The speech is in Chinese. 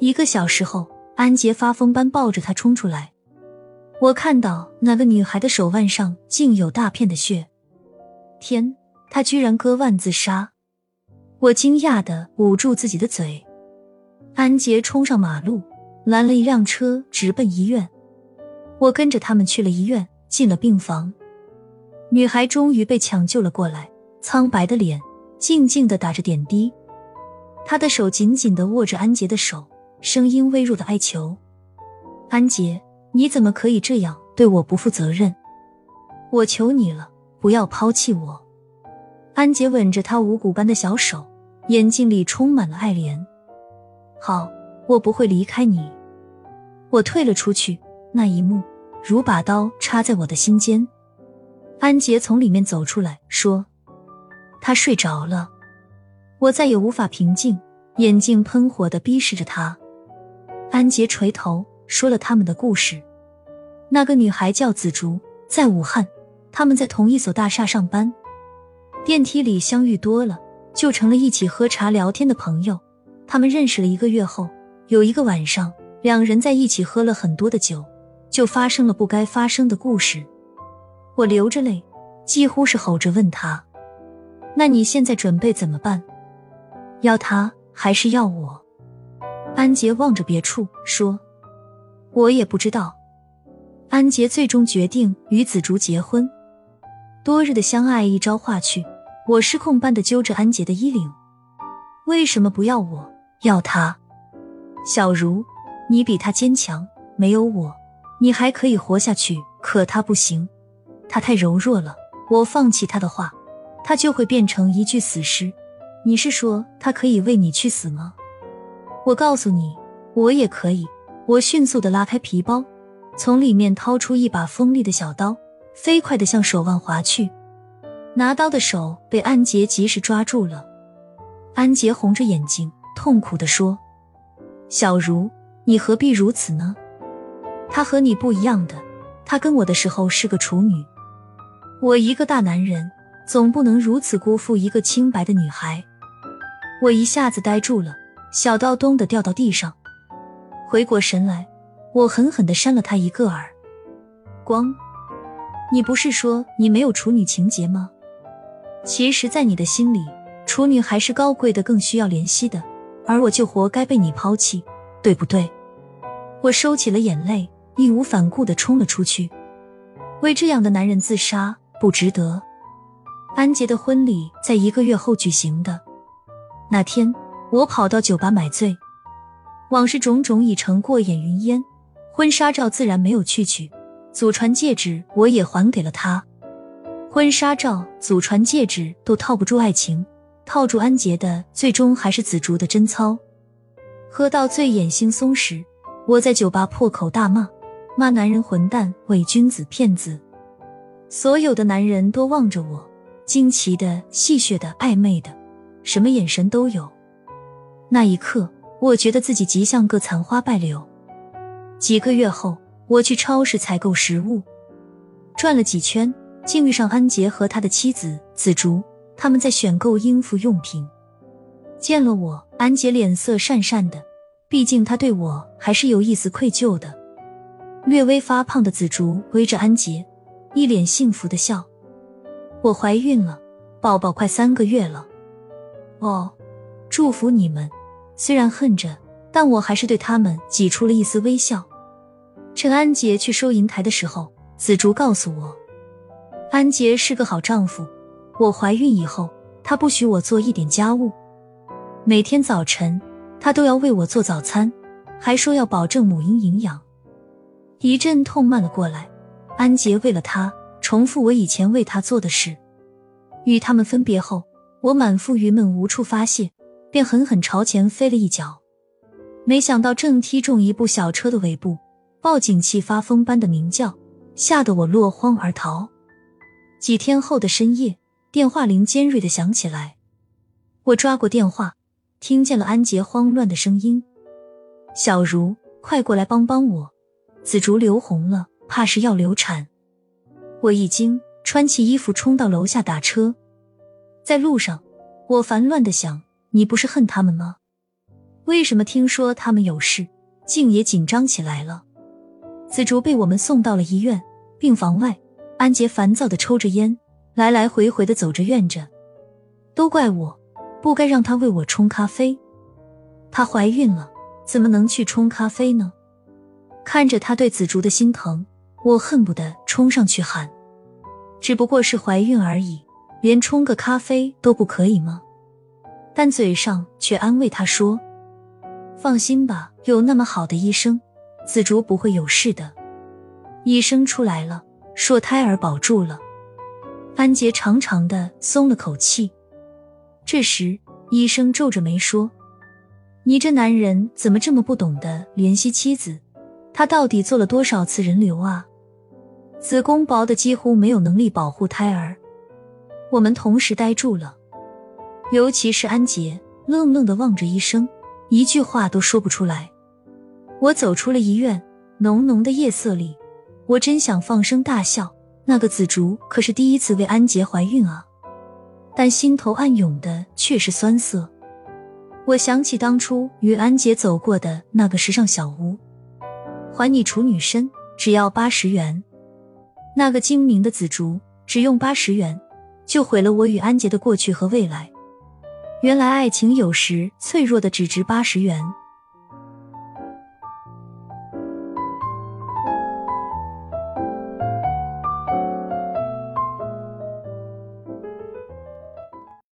一个小时后，安杰发疯般抱着她冲出来。我看到那个女孩的手腕上竟有大片的血。天，她居然割腕自杀！我惊讶的捂住自己的嘴。安杰冲上马路，拦了一辆车，直奔医院。我跟着他们去了医院，进了病房。女孩终于被抢救了过来，苍白的脸，静静的打着点滴。她的手紧紧的握着安杰的手，声音微弱的哀求：“安杰，你怎么可以这样对我不负责任？我求你了，不要抛弃我。”安杰吻着她无骨般的小手，眼睛里充满了爱怜。好，我不会离开你。我退了出去。那一幕如把刀插在我的心间。安杰从里面走出来，说：“他睡着了。”我再也无法平静，眼睛喷火的逼视着他。安杰垂头说了他们的故事。那个女孩叫紫竹，在武汉，他们在同一所大厦上班，电梯里相遇多了，就成了一起喝茶聊天的朋友。他们认识了一个月后，有一个晚上，两人在一起喝了很多的酒。就发生了不该发生的故事，我流着泪，几乎是吼着问他：“那你现在准备怎么办？要他还是要我？”安杰望着别处说：“我也不知道。”安杰最终决定与紫竹结婚。多日的相爱一朝化去，我失控般的揪着安杰的衣领：“为什么不要我？要他？小茹，你比他坚强，没有我。”你还可以活下去，可他不行，他太柔弱了。我放弃他的话，他就会变成一具死尸。你是说他可以为你去死吗？我告诉你，我也可以。我迅速的拉开皮包，从里面掏出一把锋利的小刀，飞快的向手腕划去。拿刀的手被安杰及时抓住了。安杰红着眼睛，痛苦的说：“小茹，你何必如此呢？”她和你不一样的，她跟我的时候是个处女，我一个大男人，总不能如此辜负一个清白的女孩。我一下子呆住了，小刀咚的掉到地上，回过神来，我狠狠的扇了他一个耳光。你不是说你没有处女情节吗？其实，在你的心里，处女还是高贵的，更需要怜惜的，而我就活该被你抛弃，对不对？我收起了眼泪。义无反顾的冲了出去，为这样的男人自杀不值得。安杰的婚礼在一个月后举行的那天，我跑到酒吧买醉，往事种种已成过眼云烟。婚纱照自然没有去取，祖传戒指我也还给了他。婚纱照、祖传戒指都套不住爱情，套住安杰的，最终还是紫竹的贞操。喝到醉眼惺忪时，我在酒吧破口大骂。骂男人混蛋、伪君子、骗子，所有的男人都望着我，惊奇的、戏谑的、暧昧的，什么眼神都有。那一刻，我觉得自己极像个残花败柳。几个月后，我去超市采购食物，转了几圈，竟遇上安杰和他的妻子紫竹，他们在选购婴妇用品。见了我，安杰脸色讪讪的，毕竟他对我还是有一丝愧疚的。略微发胖的紫竹围着安杰，一脸幸福的笑。我怀孕了，宝宝快三个月了。哦，祝福你们。虽然恨着，但我还是对他们挤出了一丝微笑。趁安杰去收银台的时候，紫竹告诉我，安杰是个好丈夫。我怀孕以后，他不许我做一点家务。每天早晨，他都要为我做早餐，还说要保证母婴营养。一阵痛慢了过来，安杰为了他重复我以前为他做的事。与他们分别后，我满腹郁闷无处发泄，便狠狠朝前飞了一脚，没想到正踢中一部小车的尾部，报警器发疯般的鸣叫，吓得我落荒而逃。几天后的深夜，电话铃尖锐的响起来，我抓过电话，听见了安杰慌乱的声音：“小茹，快过来帮帮我。”紫竹流红了，怕是要流产。我一惊，穿起衣服冲到楼下打车。在路上，我烦乱的想：你不是恨他们吗？为什么听说他们有事，竟也紧张起来了？紫竹被我们送到了医院病房外，安杰烦躁的抽着烟，来来回回的走着怨着，都怪我，不该让她为我冲咖啡。她怀孕了，怎么能去冲咖啡呢？看着她对紫竹的心疼，我恨不得冲上去喊：“只不过是怀孕而已，连冲个咖啡都不可以吗？”但嘴上却安慰他说。放心吧，有那么好的医生，紫竹不会有事的。医生出来了，说胎儿保住了。安杰长长的松了口气。这时，医生皱着眉说：“你这男人怎么这么不懂得怜惜妻子？他到底做了多少次人流啊？子宫薄的几乎没有能力保护胎儿。”我们同时呆住了，尤其是安杰，愣愣的望着医生。一句话都说不出来。我走出了医院，浓浓的夜色里，我真想放声大笑。那个紫竹可是第一次为安杰怀孕啊！但心头暗涌的却是酸涩。我想起当初与安杰走过的那个时尚小屋，还你处女身，只要八十元。那个精明的紫竹，只用八十元，就毁了我与安杰的过去和未来。原来爱情有时脆弱的只值八十元。